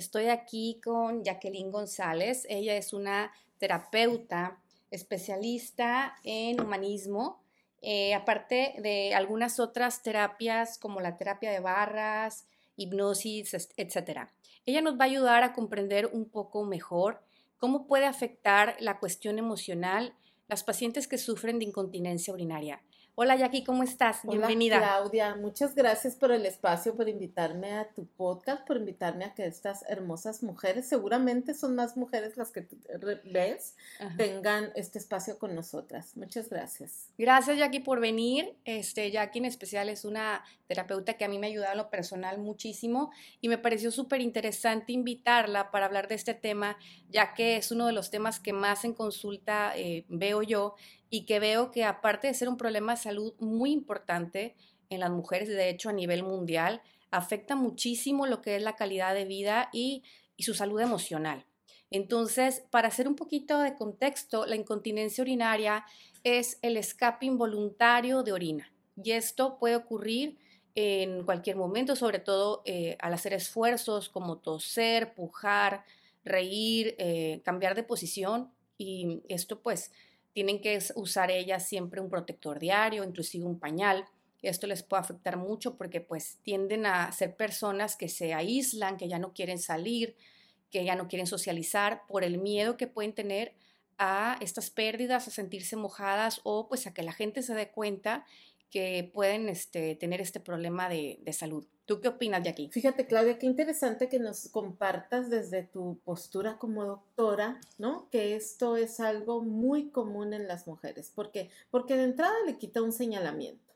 Estoy aquí con Jacqueline González. Ella es una terapeuta especialista en humanismo, eh, aparte de algunas otras terapias como la terapia de barras, hipnosis, etc. Ella nos va a ayudar a comprender un poco mejor cómo puede afectar la cuestión emocional las pacientes que sufren de incontinencia urinaria. Hola Jackie, ¿cómo estás? Hola, Bienvenida. Claudia, muchas gracias por el espacio, por invitarme a tu podcast, por invitarme a que estas hermosas mujeres, seguramente son más mujeres las que ves, tengan este espacio con nosotras. Muchas gracias. Gracias Jackie por venir. Este, Jackie en especial es una terapeuta que a mí me ha ayudado en lo personal muchísimo y me pareció súper interesante invitarla para hablar de este tema, ya que es uno de los temas que más en consulta eh, veo yo y que veo que aparte de ser un problema de salud muy importante en las mujeres, de hecho a nivel mundial, afecta muchísimo lo que es la calidad de vida y, su salud emocional. Entonces, para hacer un poquito de contexto, la incontinencia urinaria es el escape involuntario de orina y esto puede ocurrir en cualquier momento, sobre todo eh, al hacer esfuerzos como toser, pujar, reír, eh, cambiar de posición y esto pues tienen que usar ellas siempre un protector diario, inclusive un pañal. Esto les puede afectar mucho porque pues tienden a ser personas que se aíslan, que ya no quieren salir, que ya no quieren socializar por el miedo que pueden tener a estas pérdidas, a sentirse mojadas o pues a que la gente se dé cuenta que pueden este, tener este problema de, salud. ¿Tú qué opinas de aquí? Fíjate, Claudia, qué interesante que nos compartas desde tu postura como doctora, ¿no? Que esto es algo muy común en las mujeres. ¿Por qué? Porque de entrada le quita un señalamiento.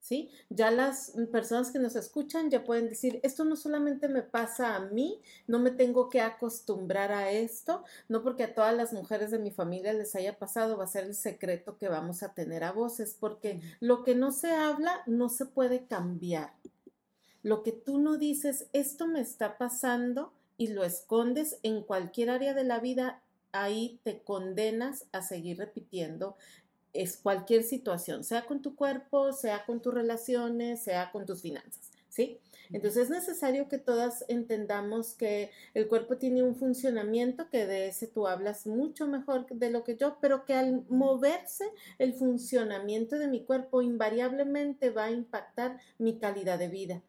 ¿Sí? Ya las personas que nos escuchan ya pueden decir, esto no solamente me pasa a mí, no me tengo que acostumbrar a esto, no porque a todas las mujeres de mi familia les haya pasado, va a ser el secreto que vamos a tener a voces, porque lo que no se habla no se puede cambiar. Lo que tú no dices, esto me está pasando y lo escondes en cualquier área de la vida, ahí te condenas a seguir repitiendo es cualquier situación, sea con tu cuerpo, sea con tus relaciones, sea con tus finanzas, ¿sí? Entonces es necesario que todas entendamos que el cuerpo tiene un funcionamiento, que de ese tú hablas mucho mejor de lo que yo, pero que al moverse el funcionamiento de mi cuerpo invariablemente va a impactar mi calidad de vida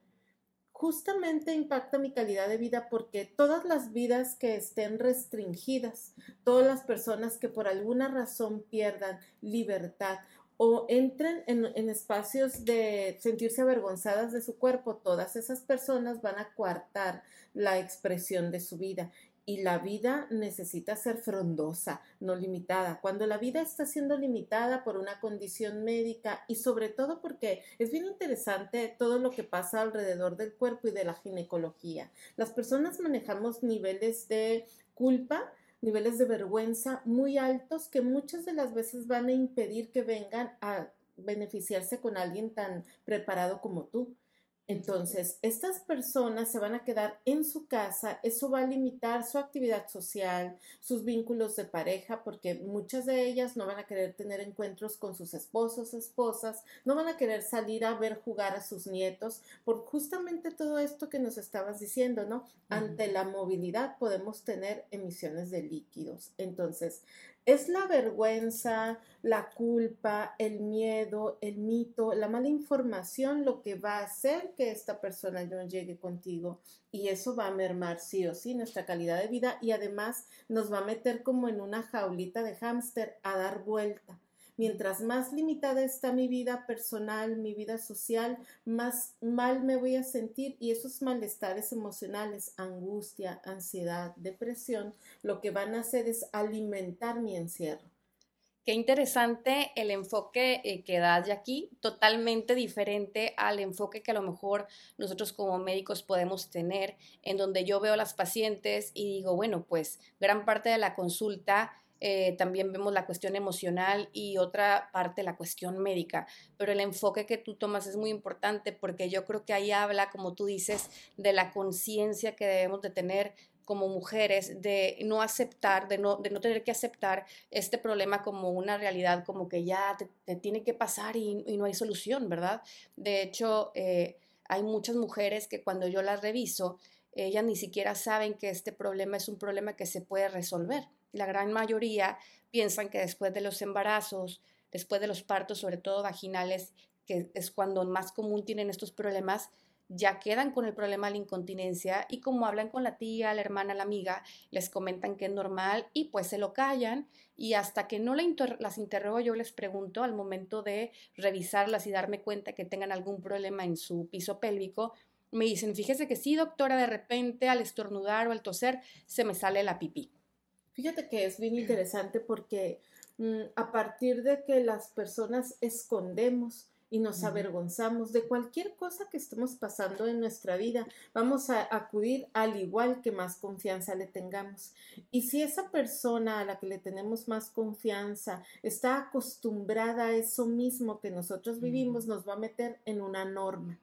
justamente impacta mi calidad de vida porque todas las vidas que estén restringidas, todas las personas que por alguna razón pierdan libertad o entren en, espacios de sentirse avergonzadas de su cuerpo, todas esas personas van a coartar la expresión de su vida y la vida necesita ser frondosa, no limitada. Cuando la vida está siendo limitada por una condición médica y sobre todo porque es bien interesante todo lo que pasa alrededor del cuerpo y de la ginecología. Las personas manejamos niveles de culpa, niveles de vergüenza muy altos que muchas de las veces van a impedir que vengan a beneficiarse con alguien tan preparado como tú. Entonces, estas personas se van a quedar en su casa, eso va a limitar su actividad social, sus vínculos de pareja, porque muchas de ellas no van a querer tener encuentros con sus esposos, esposas, no van a querer salir a ver jugar a sus nietos, por justamente todo esto que nos estabas diciendo, ¿no? Ante la movilidad podemos tener emisiones de líquidos. Entonces, es la vergüenza, la culpa, el miedo, el mito, la mala información lo que va a hacer que esta persona no llegue contigo y eso va a mermar sí o sí nuestra calidad de vida y además nos va a meter como en una jaulita de hámster a dar vuelta Mientras más limitada está mi vida personal, mi vida social, más mal me voy a sentir y esos malestares emocionales, angustia, ansiedad, depresión, lo que van a hacer es alimentar mi encierro. Qué interesante el enfoque eh, que das de aquí, totalmente diferente al enfoque que a lo mejor nosotros como médicos podemos tener, en donde yo veo a las pacientes y digo, bueno, pues gran parte de la consulta eh, también vemos la cuestión emocional y otra parte la cuestión médica, pero el enfoque que tú tomas es muy importante porque yo creo que ahí habla, como tú dices, de la conciencia que debemos de tener como mujeres de no aceptar, de no, de no tener que aceptar este problema como una realidad, como que ya te, tiene que pasar y, no hay solución, ¿verdad? De hecho, eh, hay muchas mujeres que cuando yo las reviso, ellas ni siquiera saben que este problema es un problema que se puede resolver. La gran mayoría piensan que después de los embarazos, después de los partos, sobre todo vaginales, que es cuando más común tienen estos problemas, ya quedan con el problema de la incontinencia y como hablan con la tía, la hermana, la amiga, les comentan que es normal y pues se lo callan y hasta que no las interrogo yo les pregunto al momento de revisarlas y darme cuenta que tengan algún problema en su piso pélvico, me dicen, fíjese que sí, doctora, de repente al estornudar o al toser se me sale la pipí. Fíjate que es bien interesante porque mm, a partir de que las personas escondemos, y nos avergonzamos de cualquier cosa que estemos pasando en nuestra vida. Vamos a acudir al igual que más confianza le tengamos. Y si esa persona a la que le tenemos más confianza está acostumbrada a eso mismo que nosotros vivimos, nos va a meter en una norma.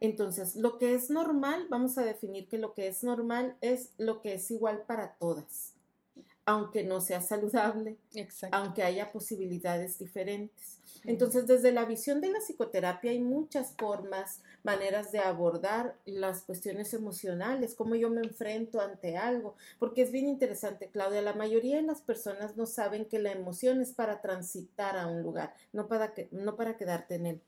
Entonces, lo que es normal, vamos a definir que lo que es normal es lo que es igual para todas, aunque no sea saludable, aunque haya posibilidades diferentes. Entonces, desde la visión de la psicoterapia hay muchas formas, maneras de abordar las cuestiones emocionales, cómo yo me enfrento ante algo, porque es bien interesante, Claudia, la mayoría de las personas no saben que la emoción es para transitar a un lugar, no para, que, no para quedarte en él.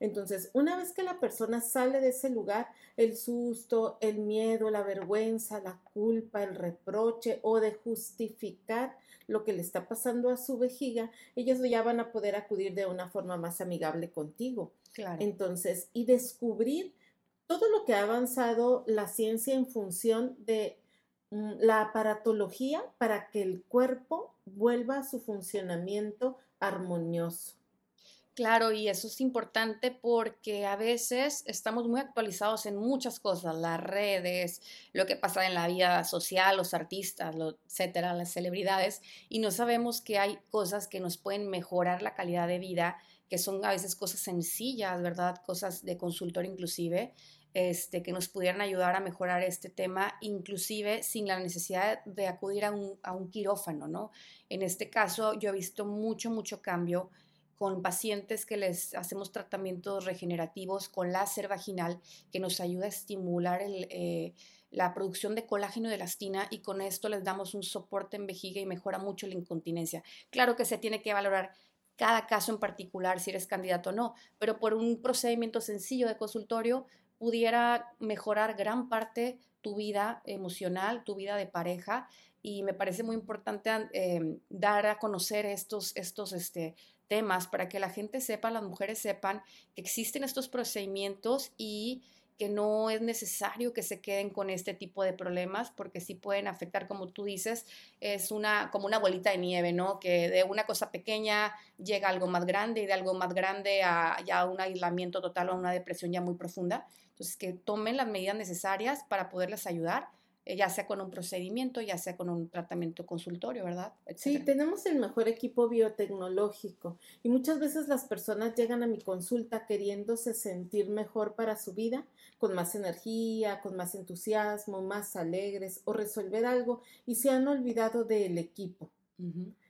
Entonces, una vez que la persona sale de ese lugar, el susto, el miedo, la vergüenza, la culpa, el reproche o de justificar lo que le está pasando a su vejiga, ellos ya van a poder acudir de una forma más amigable contigo. Claro. Entonces, y descubrir todo lo que ha avanzado la ciencia en función de mm, la aparatología para que el cuerpo vuelva a su funcionamiento armonioso. Claro, y eso es importante porque a veces estamos muy actualizados en muchas cosas, las redes, lo que pasa en la vida social, los artistas, etcétera, las celebridades, y no sabemos que hay cosas que nos pueden mejorar la calidad de vida, que son a veces cosas sencillas, ¿verdad? Cosas de consultor inclusive, este, que nos pudieran ayudar a mejorar este tema, inclusive sin la necesidad de acudir a un, a un quirófano, ¿no? En este caso yo he visto mucho, mucho cambio con pacientes que les hacemos tratamientos regenerativos con láser vaginal que nos ayuda a estimular eh, la producción de colágeno y de elastina y con esto les damos un soporte en vejiga y mejora mucho la incontinencia. Claro que se tiene que valorar cada caso en particular si eres candidato o no, pero por un procedimiento sencillo de consultorio pudiera mejorar gran parte tu vida emocional, tu vida de pareja y me parece muy importante eh, dar a conocer estos, estos este, temas para que la gente sepa, las mujeres sepan que existen estos procedimientos y que no es necesario que se queden con este tipo de problemas porque sí pueden afectar, como tú dices, es una como una bolita de nieve, ¿no? Que de una cosa pequeña llega algo más grande y de algo más grande a ya un aislamiento total o a una depresión ya muy profunda. Entonces, que tomen las medidas necesarias para poderles ayudar ya sea con un procedimiento, ya sea con un tratamiento consultorio, ¿verdad? Sí, tenemos el mejor equipo biotecnológico y muchas veces las personas llegan a mi consulta queriéndose sentir mejor para su vida, con más energía, con más entusiasmo, más alegres o resolver algo y se han olvidado del equipo.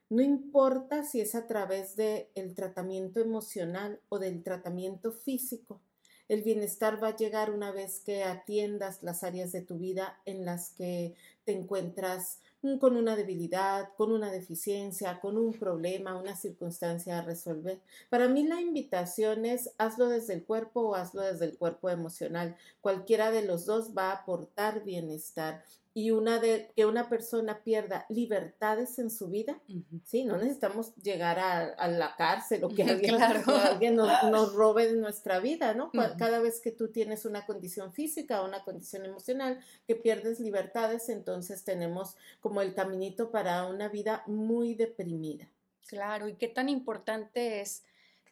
No importa si es a través del el tratamiento emocional o del tratamiento físico el bienestar va a llegar una vez que atiendas las áreas de tu vida en las que te encuentras mm, con una debilidad, con una deficiencia, con un problema, una circunstancia a resolver. Para mí la invitación es hazlo desde el cuerpo o hazlo desde el cuerpo emocional. Cualquiera de los dos va a aportar bienestar y una de que una persona pierda libertades en su vida, sí, no necesitamos llegar a, la cárcel o que alguien, nos, robe de nuestra vida, ¿no? Cada vez que tú tienes una condición física o una condición emocional que pierdes libertades, entonces tenemos como el caminito para una vida muy deprimida. Claro, y qué tan importante es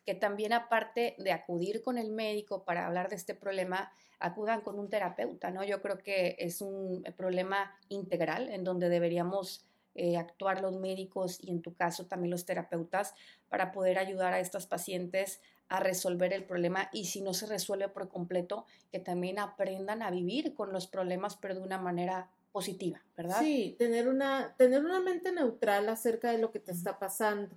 que también aparte de acudir con el médico para hablar de este problema, acudan con un terapeuta, ¿no? Yo creo que es un problema integral en donde deberíamos eh, actuar los médicos y en tu caso también los terapeutas para poder ayudar a estas pacientes a resolver el problema y si no se resuelve por completo, que también aprendan a vivir con los problemas pero de una manera positiva, ¿verdad? Sí, tener una, tener una mente neutral acerca de lo que te está pasando.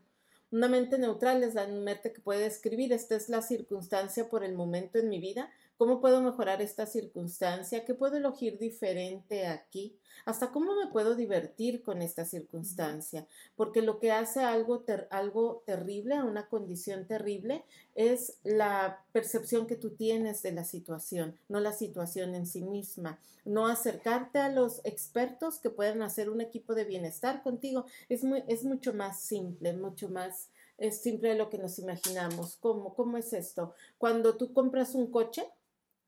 Una mente neutral es la mente que puede escribir, esta es la circunstancia por el momento en mi vida, ¿Cómo puedo mejorar esta circunstancia? ¿Qué puedo elegir diferente aquí? ¿Hasta cómo me puedo divertir con esta circunstancia? Porque lo que hace algo, algo terrible, a una condición terrible, es la percepción que tú tienes de la situación, no la situación en sí misma. No acercarte a los expertos que pueden hacer un equipo de bienestar contigo es, muy, es mucho más simple, mucho más es simple de lo que nos imaginamos. ¿Cómo? ¿Cómo es esto? Cuando tú compras un coche,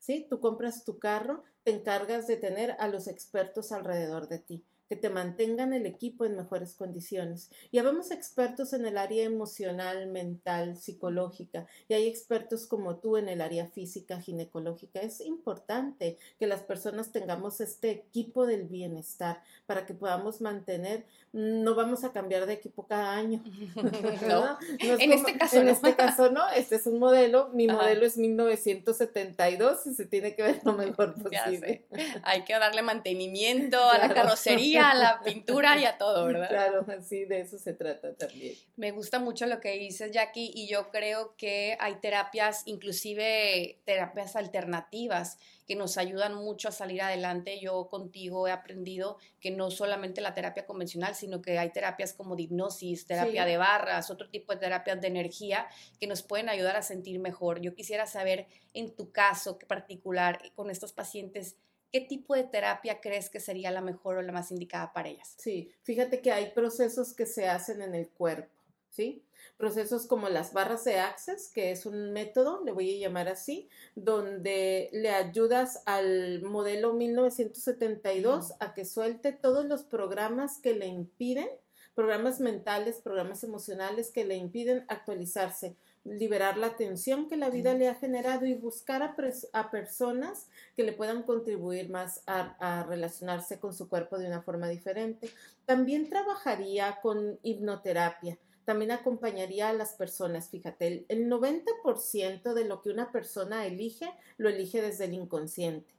¿sí? Tú compras tu carro, te encargas de tener a los expertos alrededor de ti que te mantengan el equipo en mejores condiciones. Y habemos expertos en el área emocional, mental, psicológica, y hay expertos como tú en el área física, ginecológica. Es importante que las personas tengamos este equipo del bienestar para que podamos mantener, no vamos a cambiar de equipo cada año. ¿no? en este caso en este caso no, este es un modelo, mi modelo es 1972 y se tiene que ver lo mejor posible. Hay que darle mantenimiento a la carrocería a la pintura y a todo, ¿verdad? Claro, así de eso se trata también. Me gusta mucho lo que dices, Jackie, y yo creo que hay terapias, inclusive terapias alternativas, que nos ayudan mucho a salir adelante. Yo contigo he aprendido que no solamente la terapia convencional, sino que hay terapias como de hipnosis, terapia de barras, otro tipo de terapias de energía que nos pueden ayudar a sentir mejor. Yo quisiera saber en tu caso particular con estos pacientes, ¿qué tipo de terapia crees que sería la mejor o la más indicada para ellas? Sí, fíjate que hay procesos que se hacen en el cuerpo, ¿sí? Procesos como las barras de Access, que es un método, le voy a llamar así, donde le ayudas al modelo 1972 a que suelte todos los programas que le impiden, programas mentales, programas emocionales que le impiden actualizarse liberar la tensión que la vida le ha generado y buscar a, personas que le puedan contribuir más a, relacionarse con su cuerpo de una forma diferente. También trabajaría con hipnoterapia. También acompañaría a las personas. Fíjate, el, 90% de lo que una persona elige, lo elige desde el inconsciente.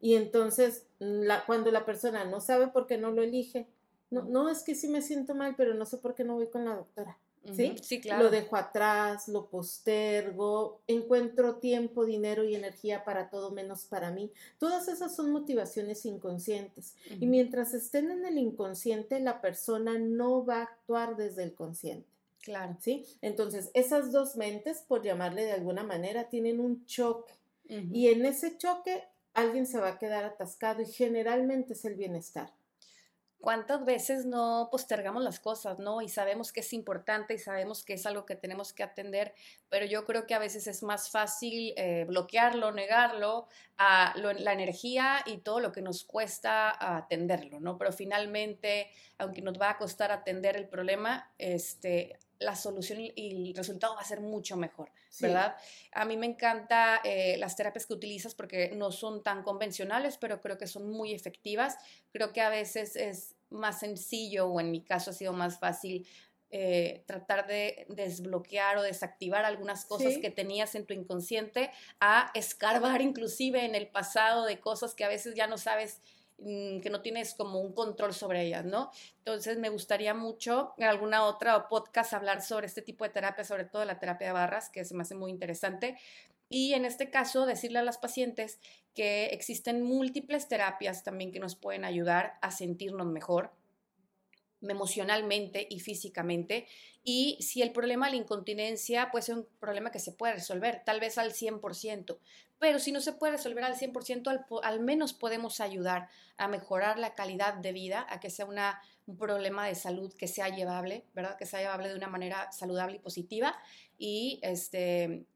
Y entonces, cuando la persona no sabe por qué no lo elige, no, no es que sí me siento mal, pero no sé por qué no voy con la doctora ¿sí? claro. Lo dejo atrás, lo postergo, encuentro tiempo, dinero y energía para todo menos para mí. Todas esas son motivaciones inconscientes. Y mientras estén en el inconsciente, la persona no va a actuar desde el consciente. Claro. ¿Sí? Entonces, esas dos mentes, por llamarle de alguna manera, tienen un choque. Y en ese choque, alguien se va a quedar atascado y generalmente es el bienestar. ¿Cuántas veces no postergamos las cosas, no? Y sabemos que es importante y sabemos que es algo que tenemos que atender, pero yo creo que a veces es más fácil eh, bloquearlo, negarlo, a la energía y todo lo que nos cuesta atenderlo, ¿no? Pero finalmente, aunque nos va a costar atender el problema, este, la solución y el resultado va a ser mucho mejor, ¿verdad? A mí me encanta eh, las terapias que utilizas porque no son tan convencionales, pero creo que son muy efectivas. Creo que a veces es más sencillo o en mi caso ha sido más fácil eh, tratar de desbloquear o desactivar algunas cosas que tenías en tu inconsciente a escarbar inclusive en el pasado de cosas que a veces ya no sabes que no tienes como un control sobre ellas, ¿no? Entonces me gustaría mucho en alguna otra podcast hablar sobre este tipo de terapia, sobre todo la terapia de barras, que se me hace muy interesante. Y en este caso, decirle a las pacientes que existen múltiples terapias también que nos pueden ayudar a sentirnos mejor emocionalmente y físicamente. Y si el problema de la incontinencia puede ser un problema que se puede resolver, tal vez al 100%, pero si no se puede resolver al 100%, al, al menos podemos ayudar a mejorar la calidad de vida, a que sea una, un problema de salud que sea llevable, ¿verdad? Que sea llevable de una manera saludable y positiva y este,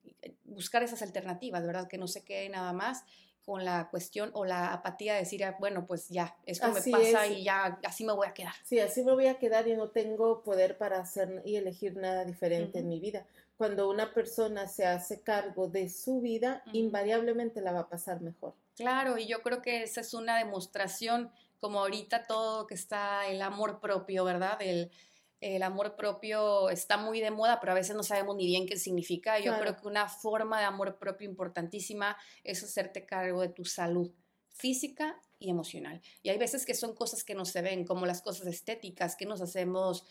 buscar esas alternativas, ¿verdad? Que no se quede nada más con la cuestión o la apatía de decir, ah, bueno, pues ya, esto me pasa y ya así me voy a quedar. Sí, así me voy a quedar y no tengo poder para hacer y elegir nada diferente en mi vida. Cuando una persona se hace cargo de su vida, invariablemente la va a pasar mejor. Claro, y yo creo que esa es una demostración, como ahorita todo que está el amor propio, ¿verdad? El, el amor propio está muy de moda, pero a veces no sabemos ni bien qué significa. Yo creo que una forma de amor propio importantísima es hacerte cargo de tu salud física y emocional. Y hay veces que son cosas que no se ven, como las cosas estéticas, que nos hacemos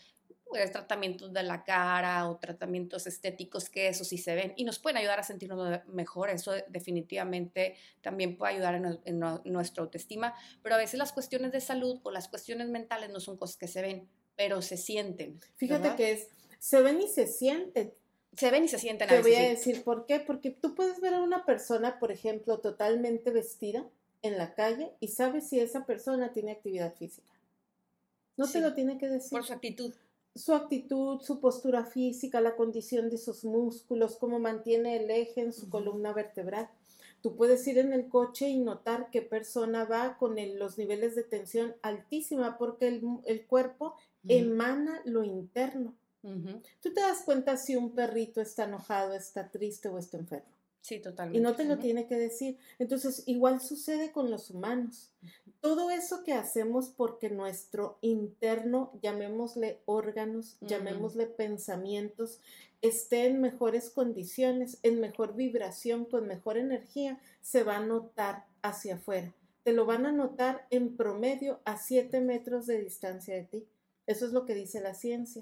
pues, tratamientos de la cara o tratamientos estéticos que eso sí se ven y nos pueden ayudar a sentirnos mejor. Eso definitivamente también puede ayudar en, nuestra autoestima, pero a veces las cuestiones de salud o las cuestiones mentales no son cosas que se ven, pero se sienten. Fíjate que es, se ven y se sienten. Se ven y se sienten. Te voy a decir por qué, porque tú puedes ver a una persona, por ejemplo, totalmente vestida en la calle y sabes si esa persona tiene actividad física. No te lo tiene que decir. Por su actitud. Su actitud, su postura física, la condición de sus músculos, cómo mantiene el eje en su columna vertebral. Tú puedes ir en el coche y notar qué persona va con los niveles de tensión altísima porque el, cuerpo emana lo interno. Tú te das cuenta si un perrito está enojado, está triste o está enfermo. Sí, totalmente. Y no te lo tiene que decir. Entonces, igual sucede con los humanos. Todo eso que hacemos porque nuestro interno, llamémosle órganos, llamémosle pensamientos, esté en mejores condiciones, en mejor vibración, con mejor energía, se va a notar hacia afuera. Te lo van a notar en promedio a 7 metros de distancia de ti. Eso es lo que dice la ciencia.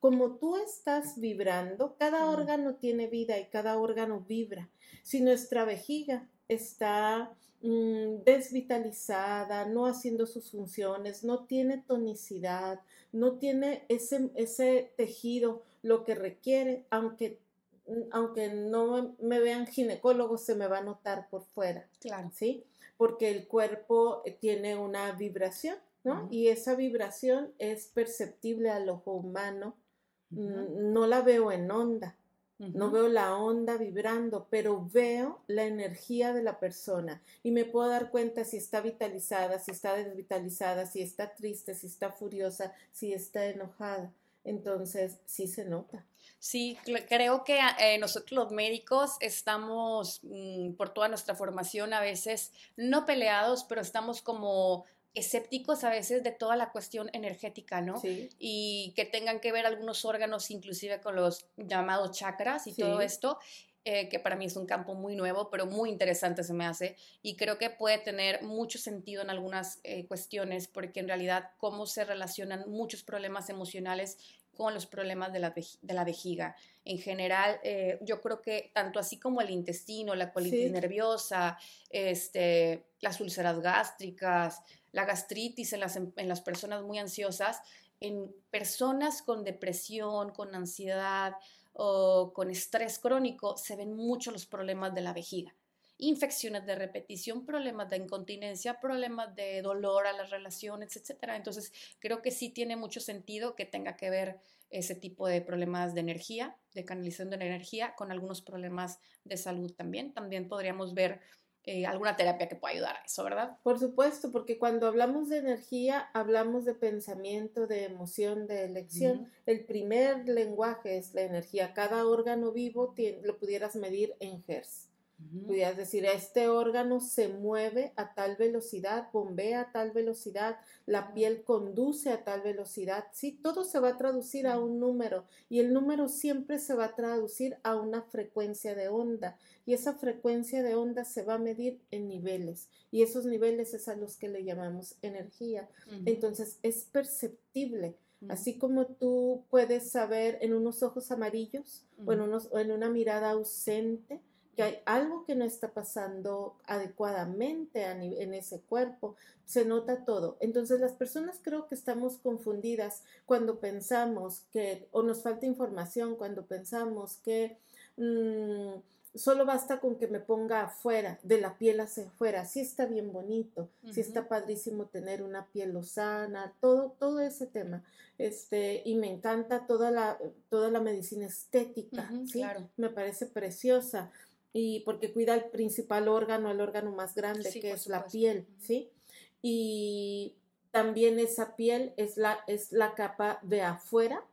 Como tú estás vibrando, cada órgano tiene vida y cada órgano vibra. Si nuestra vejiga está mm, desvitalizada, no haciendo sus funciones, no tiene tonicidad, no tiene ese, ese tejido, lo que requiere, aunque aunque no me vean ginecólogos, se me va a notar por fuera. Claro. ¿Sí? Porque el cuerpo tiene una vibración ¿no? Y esa vibración es perceptible al ojo humano. No la veo en onda, no veo la onda vibrando, pero veo la energía de la persona y me puedo dar cuenta si está vitalizada, si está desvitalizada, si está triste, si está furiosa, si está enojada. Entonces, sí se nota. Sí, creo que eh, nosotros los médicos estamos, mm, por toda nuestra formación, a veces no peleados, pero estamos como escépticos a veces de toda la cuestión energética, ¿no? Sí. Y que tengan que ver algunos órganos inclusive con los llamados chakras y todo esto, eh, que para mí es un campo muy nuevo, pero muy interesante se me hace y creo que puede tener mucho sentido en algunas eh, cuestiones porque en realidad cómo se relacionan muchos problemas emocionales con los problemas de la, de la vejiga. En general, eh, yo creo que tanto así como el intestino, la colitis nerviosa, este, las úlceras gástricas, la gastritis en las, en las personas muy ansiosas, en personas con depresión, con ansiedad o con estrés crónico, se ven mucho los problemas de la vejiga. Infecciones de repetición, problemas de incontinencia, problemas de dolor a las relaciones, etc. Entonces, creo que sí tiene mucho sentido que tenga que ver ese tipo de problemas de energía, de canalización de energía, con algunos problemas de salud también. También podríamos ver eh, alguna terapia que pueda ayudar a eso, ¿verdad? Por supuesto, porque cuando hablamos de energía, hablamos de pensamiento, de emoción, de elección. El primer lenguaje es la energía. Cada órgano vivo lo pudieras medir en Hertz. Pudieras decir, este órgano se mueve a tal velocidad, bombea a tal velocidad, la piel conduce a tal velocidad. Sí, todo se va a traducir a un número y el número siempre se va a traducir a una frecuencia de onda y esa frecuencia de onda se va a medir en niveles y esos niveles es a los que le llamamos energía. Entonces es perceptible. Así como tú puedes saber en unos ojos amarillos o, en unos, o en una mirada ausente, que hay algo que no está pasando adecuadamente en ese cuerpo, se nota todo. Entonces las personas creo que estamos confundidas cuando pensamos que, o nos falta información, cuando pensamos que mm, solo basta con que me ponga afuera, de la piel hacia afuera, sí está bien bonito, sí está padrísimo tener una piel lozana, todo, todo ese tema. Este, y me encanta toda la, toda la medicina estética, ¿sí? Me parece preciosa y porque cuida el principal órgano, el órgano más grande, que es la piel, ¿sí? Y también esa piel es la, es la capa de afuera,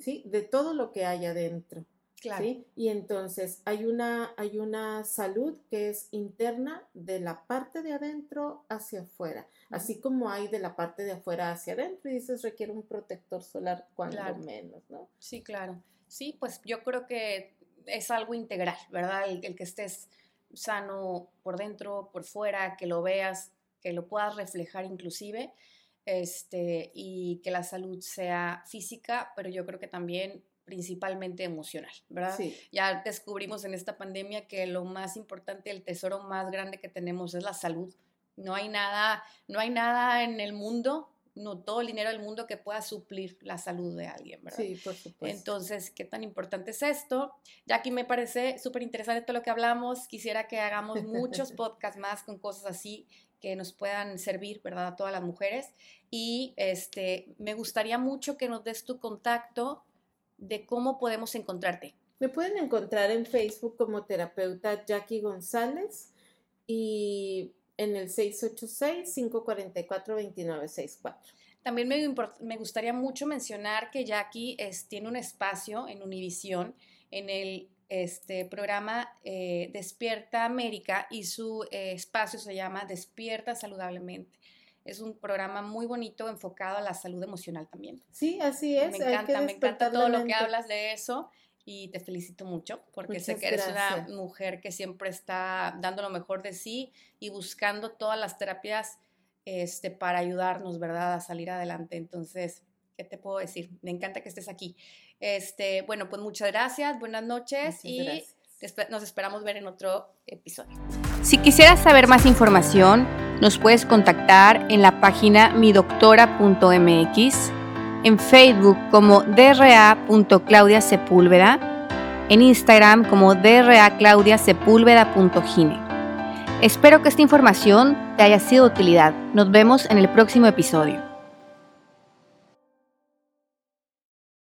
¿sí? De todo lo que hay adentro. Claro. ¿sí? Y entonces hay una, hay una salud que es interna de la parte de adentro hacia afuera, así como hay de la parte de afuera hacia adentro y dices requiere un protector solar cuando menos, ¿no? Sí, claro. Sí, pues yo creo que es algo integral, ¿verdad? El, que estés sano por dentro, por fuera, que lo veas, que lo puedas reflejar inclusive, este, y que la salud sea física, pero yo creo que también principalmente emocional, ¿verdad? Sí. Ya descubrimos en esta pandemia que lo más importante, el tesoro más grande que tenemos es la salud. No hay nada, no hay nada en el mundo no todo el dinero del mundo que pueda suplir la salud de alguien, ¿verdad? Sí, por supuesto. Entonces, ¿qué tan importante es esto? Ya aquí me parece súper interesante todo lo que hablamos. Quisiera que hagamos muchos podcasts más con cosas así que nos puedan servir, ¿verdad? A todas las mujeres. Y este, me gustaría mucho que nos des tu contacto de cómo podemos encontrarte. Me pueden encontrar en Facebook como terapeuta Jackie González y en el 686-544-2964. También me, me, gustaría mucho mencionar que Jackie es, tiene un espacio en Univisión, en el este, programa eh, Despierta América y su eh, espacio se llama Despierta Saludablemente. Es un programa muy bonito enfocado a la salud emocional también. Sí, así es. Me encanta, me encanta todo lo que hablas de eso y te felicito mucho porque sé que eres una mujer que siempre está dando lo mejor de sí y buscando todas las terapias este, para ayudarnos, ¿verdad?, a salir adelante. Entonces, ¿qué te puedo decir? Me encanta que estés aquí. Este, bueno, pues muchas gracias, buenas noches y nos esperamos ver en otro episodio. Si quisieras saber más información, nos puedes contactar en la página midoctora.mx en Facebook como dra.claudiasepúlveda, en Instagram como draclaudiasepúlveda.gine. Espero que esta información te haya sido de utilidad. Nos vemos en el próximo episodio.